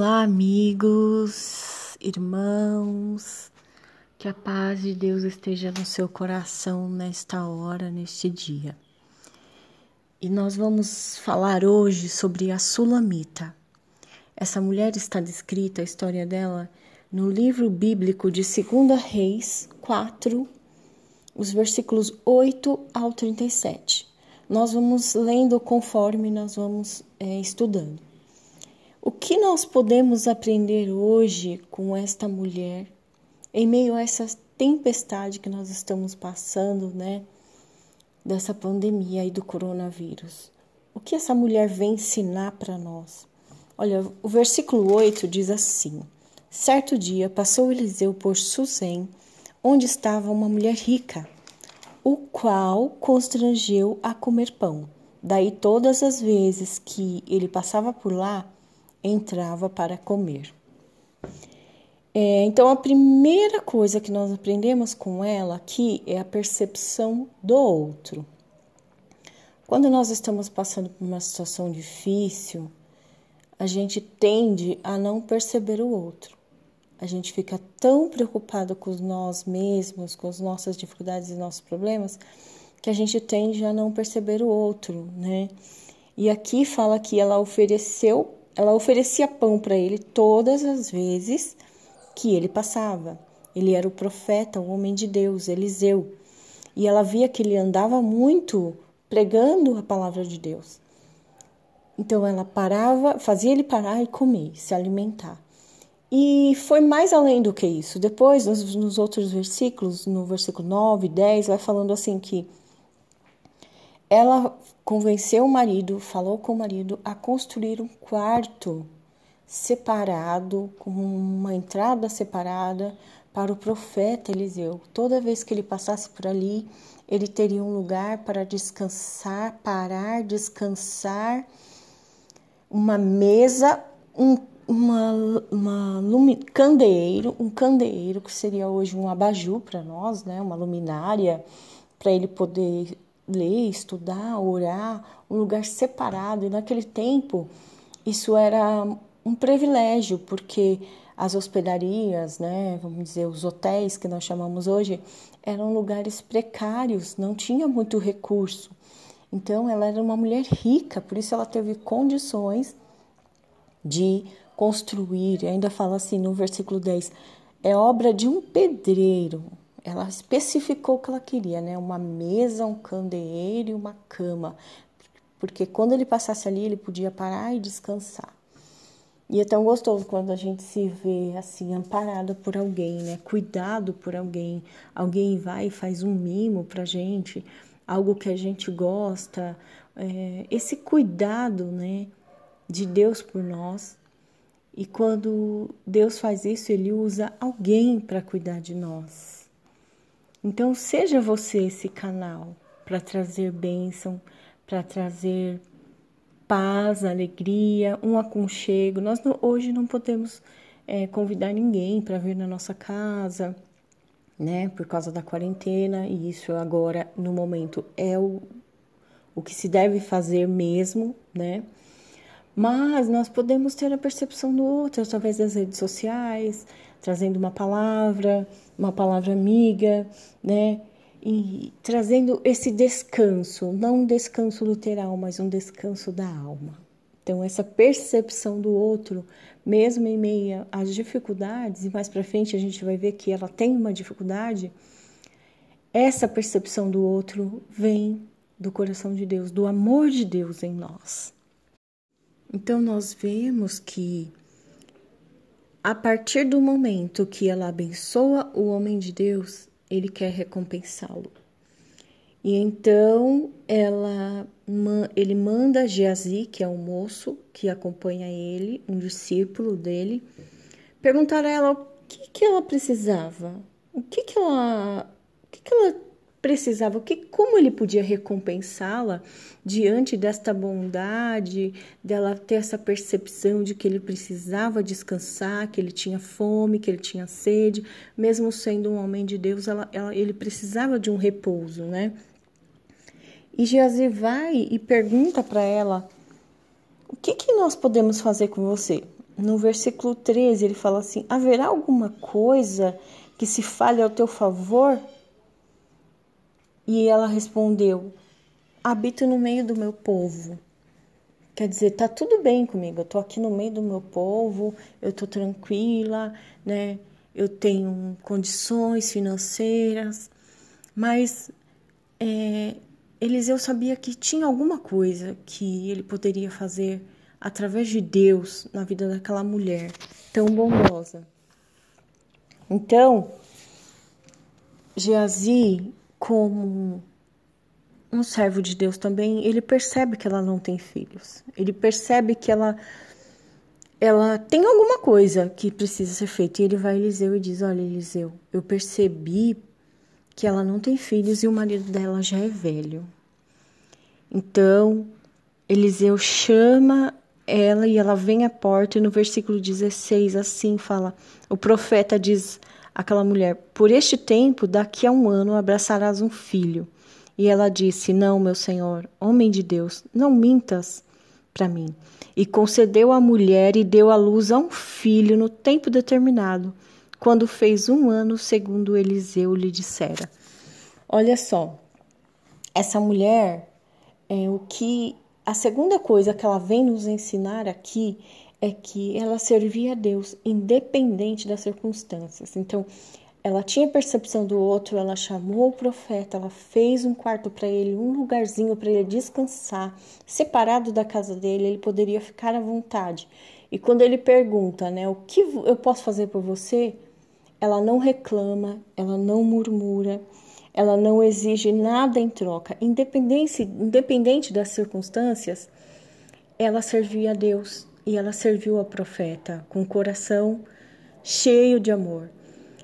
Olá, amigos, irmãos, que a paz de Deus esteja no seu coração nesta hora, neste dia. E nós vamos falar hoje sobre a Sulamita. Essa mulher está descrita, a história dela, no livro bíblico de 2 Reis 4, os versículos 8 ao 37. Nós vamos lendo conforme nós vamos é, estudando. O que nós podemos aprender hoje com esta mulher em meio a essa tempestade que nós estamos passando, né? Dessa pandemia e do coronavírus. O que essa mulher vem ensinar para nós? Olha, o versículo 8 diz assim: Certo dia passou Eliseu por Susém, onde estava uma mulher rica, o qual constrangeu a comer pão. Daí, todas as vezes que ele passava por lá, entrava para comer. É, então, a primeira coisa que nós aprendemos com ela aqui é a percepção do outro. Quando nós estamos passando por uma situação difícil, a gente tende a não perceber o outro. A gente fica tão preocupado com nós mesmos, com as nossas dificuldades e nossos problemas, que a gente tende a não perceber o outro, né? E aqui fala que ela ofereceu ela oferecia pão para ele todas as vezes que ele passava. Ele era o profeta, o homem de Deus, Eliseu. E ela via que ele andava muito pregando a palavra de Deus. Então ela parava, fazia ele parar e comer, se alimentar. E foi mais além do que isso. Depois, nos, nos outros versículos, no versículo 9, 10, vai falando assim que ela convenceu o marido, falou com o marido a construir um quarto separado, com uma entrada separada para o profeta Eliseu. Toda vez que ele passasse por ali, ele teria um lugar para descansar, parar, descansar, uma mesa, um uma, uma lumi, candeeiro, um candeeiro que seria hoje um abajur para nós, né? Uma luminária para ele poder ler, estudar, orar, um lugar separado. E naquele tempo, isso era um privilégio, porque as hospedarias, né, vamos dizer, os hotéis que nós chamamos hoje, eram lugares precários, não tinha muito recurso. Então, ela era uma mulher rica, por isso ela teve condições de construir. Ainda fala assim no versículo 10: é obra de um pedreiro, ela especificou o que ela queria, né? Uma mesa, um candeeiro e uma cama. Porque quando ele passasse ali, ele podia parar e descansar. E é tão gostoso quando a gente se vê assim, amparada por alguém, né? Cuidado por alguém. Alguém vai e faz um mimo pra gente, algo que a gente gosta. É, esse cuidado, né? De Deus por nós. E quando Deus faz isso, Ele usa alguém para cuidar de nós. Então, seja você esse canal para trazer bênção, para trazer paz, alegria, um aconchego. Nós não, hoje não podemos é, convidar ninguém para vir na nossa casa, né, por causa da quarentena, e isso agora, no momento, é o, o que se deve fazer mesmo, né? Mas nós podemos ter a percepção do outro através das redes sociais, trazendo uma palavra, uma palavra amiga, né? E trazendo esse descanso, não um descanso literal, mas um descanso da alma. Então, essa percepção do outro, mesmo em meio às dificuldades, e mais para frente a gente vai ver que ela tem uma dificuldade, essa percepção do outro vem do coração de Deus, do amor de Deus em nós. Então, nós vemos que a partir do momento que ela abençoa o homem de Deus, ele quer recompensá-lo. E então ela, ele manda Geazi, que é um moço que acompanha ele, um discípulo dele, perguntar a ela o que, que ela precisava, o que, que ela, o que, que ela precisava, que como ele podia recompensá-la diante desta bondade, dela ter essa percepção de que ele precisava descansar, que ele tinha fome, que ele tinha sede, mesmo sendo um homem de Deus, ela, ela, ele precisava de um repouso, né? E Geazi vai e pergunta para ela: o que, que nós podemos fazer com você? no versículo 13, ele fala assim: Haverá alguma coisa que se fale ao teu favor? E ela respondeu: Habito no meio do meu povo. Quer dizer, tá tudo bem comigo. Eu tô aqui no meio do meu povo, eu tô tranquila, né? Eu tenho condições financeiras, mas é, Eliseu sabia que tinha alguma coisa que ele poderia fazer através de Deus na vida daquela mulher tão bondosa. Então, Geazi, como um servo de Deus também, ele percebe que ela não tem filhos. Ele percebe que ela ela tem alguma coisa que precisa ser feita. E ele vai a Eliseu e diz: Olha, Eliseu, eu percebi que ela não tem filhos e o marido dela já é velho. Então, Eliseu chama ela e ela vem à porta, e no versículo 16, assim fala: o profeta diz àquela mulher: Por este tempo, daqui a um ano, abraçarás um filho. E ela disse: Não, meu senhor, homem de Deus, não mintas para mim. E concedeu à mulher e deu à luz a um filho no tempo determinado, quando fez um ano, segundo Eliseu lhe dissera. Olha só, essa mulher, é o que a segunda coisa que ela vem nos ensinar aqui é que ela servia a Deus independente das circunstâncias. Então, ela tinha percepção do outro, ela chamou o profeta, ela fez um quarto para ele, um lugarzinho para ele descansar, separado da casa dele, ele poderia ficar à vontade. E quando ele pergunta, né, o que eu posso fazer por você? Ela não reclama, ela não murmura, ela não exige nada em troca, independente, independente das circunstâncias, ela servia a Deus e ela serviu a profeta com o coração cheio de amor.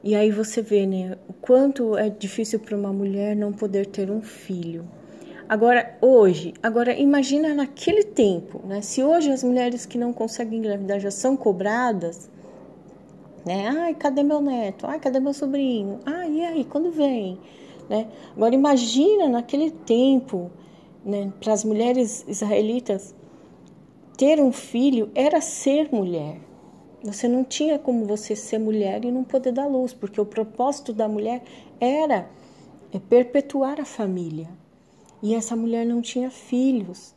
E aí você vê, né, o quanto é difícil para uma mulher não poder ter um filho. Agora, hoje, agora imagina naquele tempo, né? Se hoje as mulheres que não conseguem engravidar já são cobradas, né? Ai, cadê meu neto? Ai, cadê meu sobrinho? Ai, e aí, quando vem? Né? Agora imagina naquele tempo, né, para as mulheres israelitas, ter um filho era ser mulher. Você não tinha como você ser mulher e não poder dar luz, porque o propósito da mulher era é perpetuar a família. E essa mulher não tinha filhos.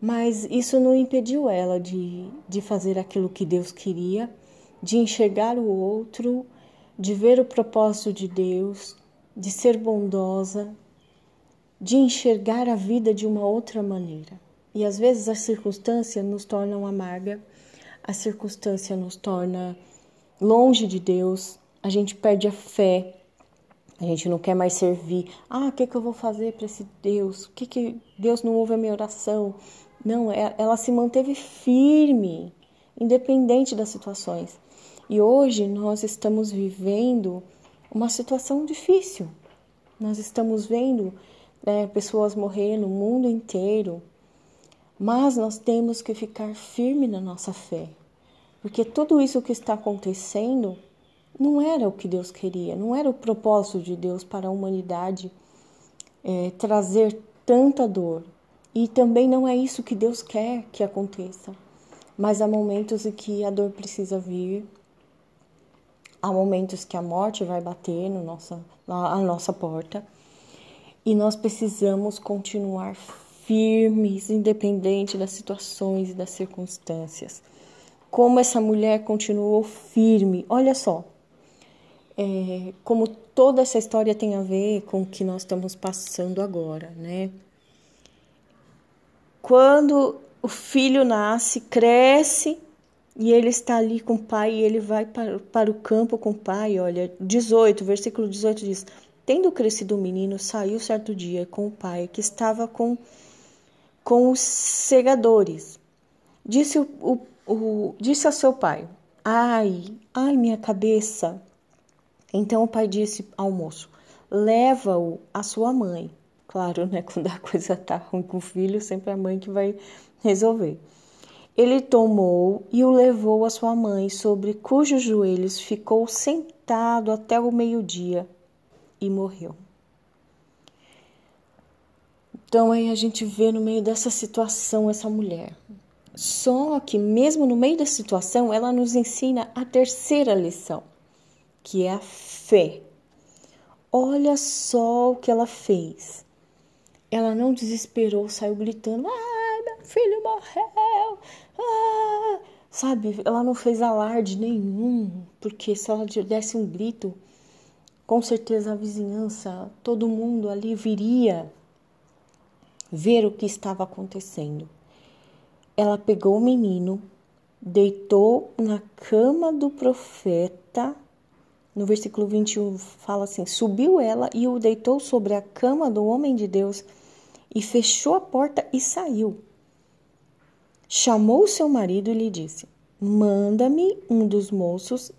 Mas isso não impediu ela de, de fazer aquilo que Deus queria, de enxergar o outro, de ver o propósito de Deus, de ser bondosa, de enxergar a vida de uma outra maneira. E às vezes as circunstâncias nos tornam amarga, a circunstância nos torna longe de Deus, a gente perde a fé, a gente não quer mais servir. Ah, o que, que eu vou fazer para esse Deus? O que, que Deus não ouve a minha oração? Não, é, ela se manteve firme, independente das situações. E hoje nós estamos vivendo uma situação difícil. Nós estamos vendo né, pessoas morrer no mundo inteiro, mas nós temos que ficar firme na nossa fé, porque tudo isso que está acontecendo não era o que Deus queria, não era o propósito de Deus para a humanidade é, trazer tanta dor. E também não é isso que Deus quer que aconteça. Mas há momentos em que a dor precisa vir, Há momentos que a morte vai bater no nossa, a nossa porta e nós precisamos continuar firmes, independente das situações e das circunstâncias. Como essa mulher continuou firme, olha só, é, como toda essa história tem a ver com o que nós estamos passando agora, né? Quando o filho nasce, cresce, e ele está ali com o pai e ele vai para, para o campo com o pai. Olha, 18, versículo 18 diz: Tendo crescido o menino, saiu certo dia com o pai, que estava com, com os segadores. Disse, o, o, o, disse a seu pai: Ai, ai, minha cabeça. Então o pai disse ao moço: Leva-o à sua mãe. Claro, né? Quando a coisa está ruim com o filho, sempre é a mãe que vai resolver. Ele tomou e o levou à sua mãe, sobre cujos joelhos ficou sentado até o meio-dia e morreu. Então aí a gente vê no meio dessa situação essa mulher Só que, mesmo no meio da situação, ela nos ensina a terceira lição, que é a fé. Olha só o que ela fez. Ela não desesperou, saiu gritando: Ai, meu filho morreu! Ah! Sabe, ela não fez alarde nenhum, porque se ela desse um grito, com certeza a vizinhança, todo mundo ali viria ver o que estava acontecendo. Ela pegou o menino, deitou na cama do profeta. No versículo 21 fala assim: Subiu ela e o deitou sobre a cama do homem de Deus e fechou a porta e saiu chamou seu marido e lhe disse: Manda-me um dos moços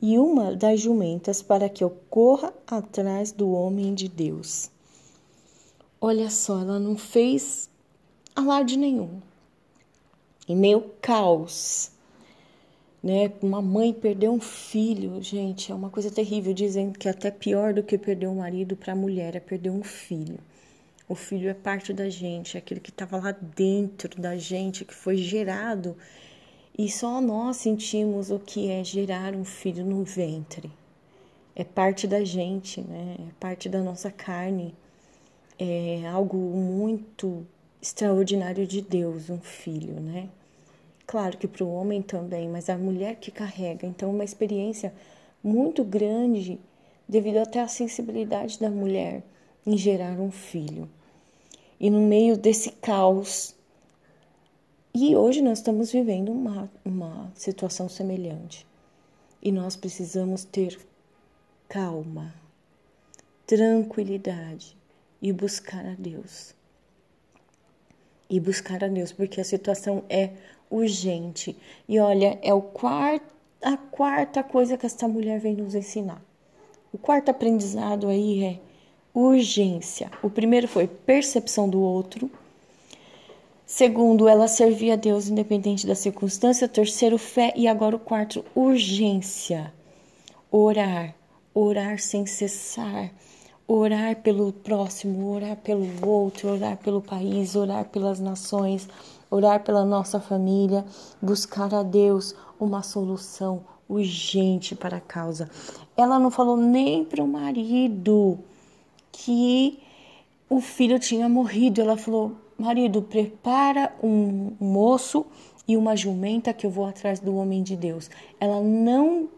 e uma das jumentas para que eu corra atrás do homem de Deus. Olha só, ela não fez alarde nenhum. Em meio caos, né? Uma mãe perdeu um filho, gente, é uma coisa terrível. Dizem que até pior do que perder um marido para a mulher é perder um filho. O filho é parte da gente, é aquele que estava lá dentro da gente, que foi gerado. E só nós sentimos o que é gerar um filho no ventre. É parte da gente, né? É parte da nossa carne. É algo muito extraordinário de Deus, um filho, né? Claro que para o homem também, mas a mulher que carrega. Então, uma experiência muito grande devido até à sensibilidade da mulher em gerar um filho e no meio desse caos. E hoje nós estamos vivendo uma, uma situação semelhante. E nós precisamos ter calma, tranquilidade e buscar a Deus. E buscar a Deus, porque a situação é urgente. E olha, é o quarto, a quarta coisa que esta mulher vem nos ensinar. O quarto aprendizado aí é urgência. O primeiro foi percepção do outro. Segundo, ela servia a Deus independente da circunstância. Terceiro, fé. E agora o quarto, urgência. Orar. Orar sem cessar. Orar pelo próximo, orar pelo outro, orar pelo país, orar pelas nações, orar pela nossa família, buscar a Deus uma solução urgente para a causa. Ela não falou nem para o marido que o filho tinha morrido. Ela falou: Marido, prepara um moço e uma jumenta que eu vou atrás do homem de Deus. Ela não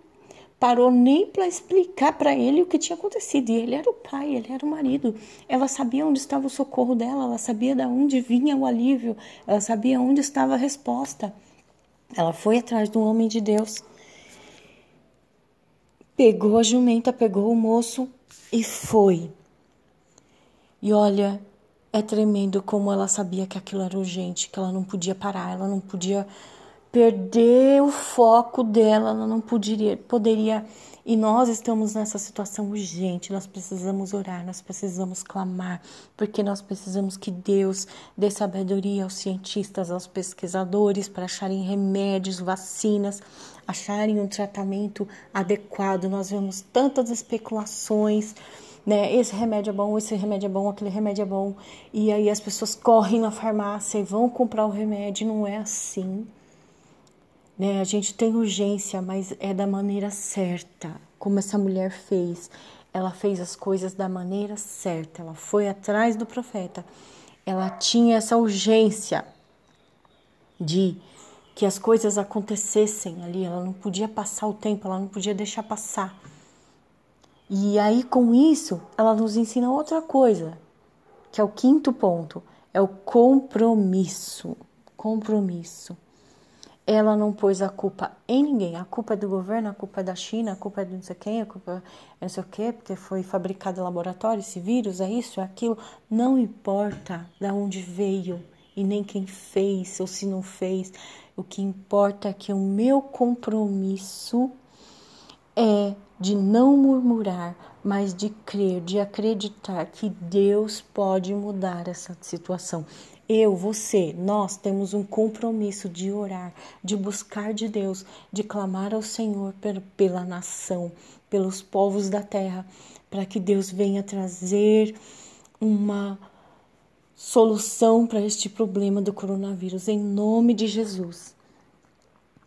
parou nem para explicar para ele o que tinha acontecido. E ele era o pai, ele era o marido. Ela sabia onde estava o socorro dela, ela sabia de onde vinha o alívio, ela sabia onde estava a resposta. Ela foi atrás do homem de Deus. Pegou a jumenta, pegou o moço e foi. E olha, é tremendo como ela sabia que aquilo era urgente, que ela não podia parar, ela não podia perder o foco dela, ela não poderia, poderia. E nós estamos nessa situação urgente, nós precisamos orar, nós precisamos clamar, porque nós precisamos que Deus dê sabedoria aos cientistas, aos pesquisadores para acharem remédios, vacinas, acharem um tratamento adequado. Nós vemos tantas especulações né? Esse remédio é bom, esse remédio é bom, aquele remédio é bom. E aí as pessoas correm na farmácia e vão comprar o remédio. Não é assim. Né? A gente tem urgência, mas é da maneira certa, como essa mulher fez. Ela fez as coisas da maneira certa. Ela foi atrás do profeta. Ela tinha essa urgência de que as coisas acontecessem ali. Ela não podia passar o tempo, ela não podia deixar passar. E aí, com isso, ela nos ensina outra coisa, que é o quinto ponto: é o compromisso. Compromisso. Ela não pôs a culpa em ninguém. A culpa é do governo, a culpa é da China, a culpa é de não sei quem, a culpa é não sei o quê, porque foi fabricado em laboratório esse vírus, é isso, é aquilo. Não importa de onde veio e nem quem fez ou se não fez. O que importa é que o meu compromisso é de não murmurar, mas de crer, de acreditar que Deus pode mudar essa situação. Eu, você, nós temos um compromisso de orar, de buscar de Deus, de clamar ao Senhor pela nação, pelos povos da terra, para que Deus venha trazer uma solução para este problema do coronavírus, em nome de Jesus.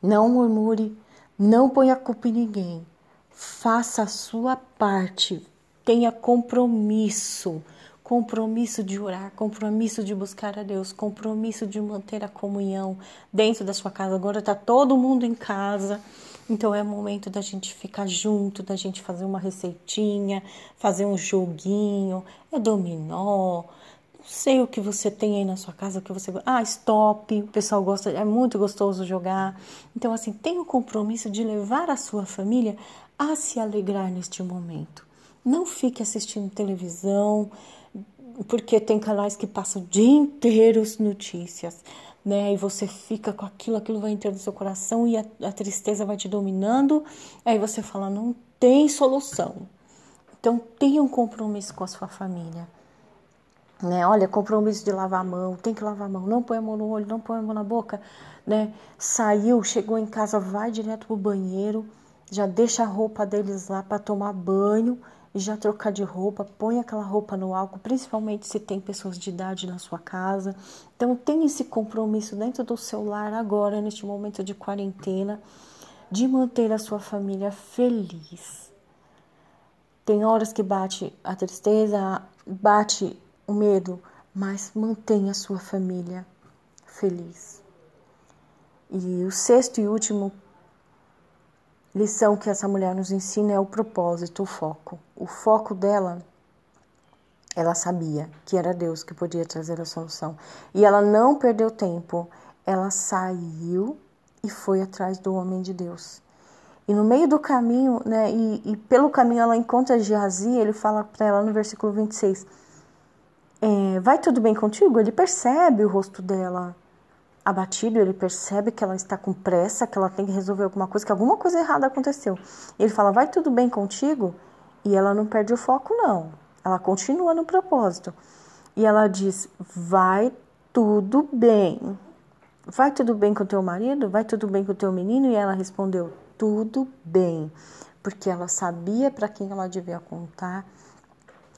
Não murmure, não ponha culpa em ninguém. Faça a sua parte, tenha compromisso compromisso de orar, compromisso de buscar a Deus, compromisso de manter a comunhão dentro da sua casa. Agora está todo mundo em casa, então é momento da gente ficar junto, da gente fazer uma receitinha, fazer um joguinho, é dominó. Não sei o que você tem aí na sua casa, o que você Ah, stop, o pessoal gosta, é muito gostoso jogar. Então, assim, tenha o compromisso de levar a sua família a se alegrar neste momento. Não fique assistindo televisão, porque tem canais que passam o dia inteiro notícias, né? E você fica com aquilo, aquilo vai entrando no seu coração e a, a tristeza vai te dominando. Aí você fala, não tem solução. Então tenha um compromisso com a sua família. Né? Olha, compromisso de lavar a mão, tem que lavar a mão, não põe a mão no olho, não põe a mão na boca, né? Saiu, chegou em casa, vai direto pro banheiro, já deixa a roupa deles lá para tomar banho e já trocar de roupa, põe aquela roupa no álcool, principalmente se tem pessoas de idade na sua casa. Então tem esse compromisso dentro do seu lar agora, neste momento de quarentena, de manter a sua família feliz. Tem horas que bate a tristeza, bate o medo, mas mantenha a sua família feliz. E o sexto e último lição que essa mulher nos ensina é o propósito, o foco. O foco dela, ela sabia que era Deus que podia trazer a solução. E ela não perdeu tempo, ela saiu e foi atrás do homem de Deus. E no meio do caminho, né, e, e pelo caminho ela encontra Geazi, ele fala para ela no versículo 26, é, vai tudo bem contigo? Ele percebe o rosto dela, abatido, ele percebe que ela está com pressa, que ela tem que resolver alguma coisa, que alguma coisa errada aconteceu. Ele fala: Vai tudo bem contigo? E ela não perde o foco, não. Ela continua no propósito. E ela diz: Vai tudo bem. Vai tudo bem com o teu marido? Vai tudo bem com o teu menino? E ela respondeu: Tudo bem. Porque ela sabia para quem ela devia contar,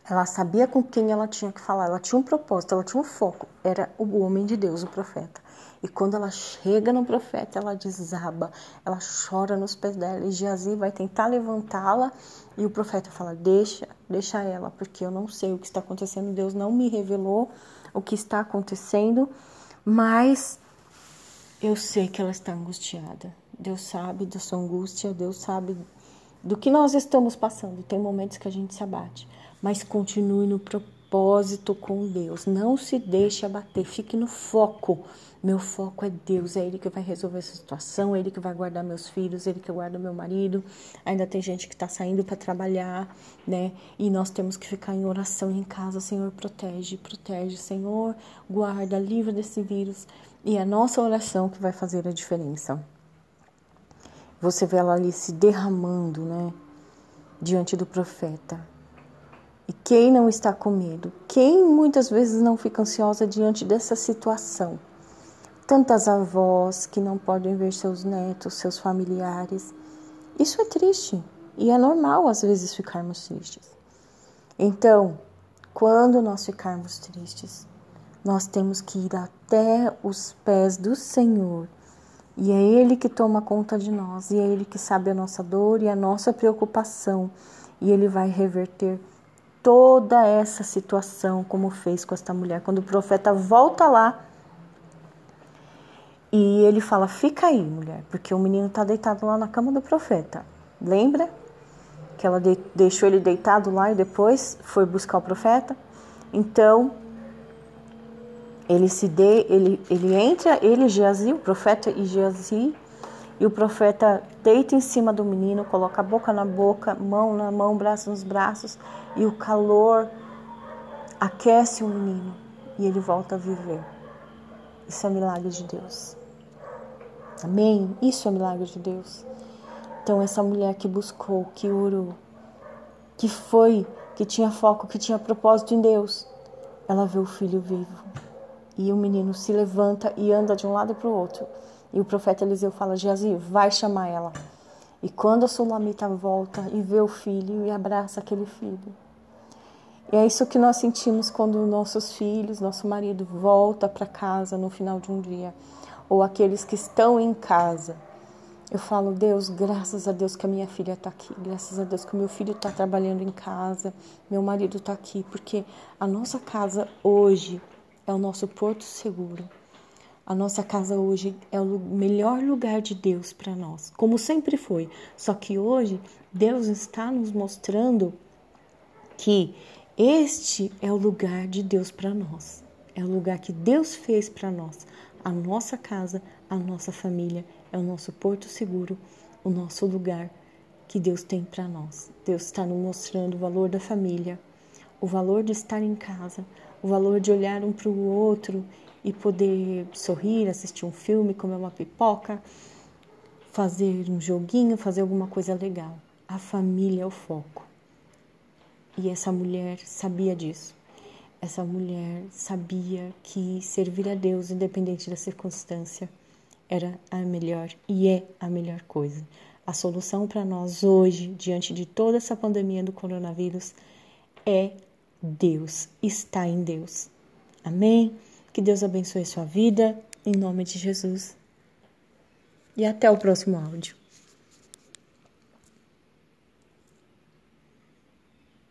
ela sabia com quem ela tinha que falar, ela tinha um propósito, ela tinha um foco. Era o homem de Deus, o profeta. E quando ela chega no profeta, ela desaba, ela chora nos pés dela. E Geazi vai tentar levantá-la. E o profeta fala: Deixa, deixa ela, porque eu não sei o que está acontecendo. Deus não me revelou o que está acontecendo, mas eu sei que ela está angustiada. Deus sabe da sua angústia, Deus sabe do que nós estamos passando. Tem momentos que a gente se abate, mas continue no propósito com Deus. Não se deixe abater, fique no foco meu foco é Deus, é Ele que vai resolver essa situação, é Ele que vai guardar meus filhos, é Ele que guarda meu marido. Ainda tem gente que está saindo para trabalhar, né? E nós temos que ficar em oração em casa. Senhor, protege, protege, Senhor, guarda, livra desse vírus. E é a nossa oração que vai fazer a diferença. Você vê ela ali se derramando, né? Diante do profeta. E quem não está com medo? Quem muitas vezes não fica ansiosa diante dessa situação? tantas avós que não podem ver seus netos, seus familiares. Isso é triste e é normal às vezes ficarmos tristes. Então, quando nós ficarmos tristes, nós temos que ir até os pés do Senhor. E é Ele que toma conta de nós, e é Ele que sabe a nossa dor e a nossa preocupação, e Ele vai reverter toda essa situação, como fez com esta mulher. Quando o profeta volta lá, e ele fala: Fica aí, mulher, porque o menino está deitado lá na cama do profeta. Lembra que ela de deixou ele deitado lá e depois foi buscar o profeta? Então, ele se dê, ele, ele entra, ele Geazi, o profeta e Geazi, e o profeta deita em cima do menino, coloca a boca na boca, mão na mão, braço nos braços, e o calor aquece o menino e ele volta a viver. Isso é milagre de Deus. Amém? Isso é milagre de Deus. Então, essa mulher que buscou, que orou, que foi, que tinha foco, que tinha propósito em Deus, ela vê o filho vivo. E o menino se levanta e anda de um lado para o outro. E o profeta Eliseu fala: Geazi, vai chamar ela. E quando a sulamita volta e vê o filho e abraça aquele filho. E é isso que nós sentimos quando nossos filhos, nosso marido volta para casa no final de um dia, ou aqueles que estão em casa. Eu falo, Deus, graças a Deus que a minha filha está aqui, graças a Deus que o meu filho está trabalhando em casa, meu marido está aqui, porque a nossa casa hoje é o nosso porto seguro. A nossa casa hoje é o melhor lugar de Deus para nós, como sempre foi. Só que hoje Deus está nos mostrando que este é o lugar de Deus para nós. É o lugar que Deus fez para nós. A nossa casa, a nossa família, é o nosso porto seguro, o nosso lugar que Deus tem para nós. Deus está nos mostrando o valor da família, o valor de estar em casa, o valor de olhar um para o outro e poder sorrir, assistir um filme, comer uma pipoca, fazer um joguinho, fazer alguma coisa legal. A família é o foco. E essa mulher sabia disso. Essa mulher sabia que servir a Deus, independente da circunstância, era a melhor e é a melhor coisa. A solução para nós hoje, diante de toda essa pandemia do coronavírus, é Deus, está em Deus. Amém? Que Deus abençoe sua vida, em nome de Jesus. E até o próximo áudio.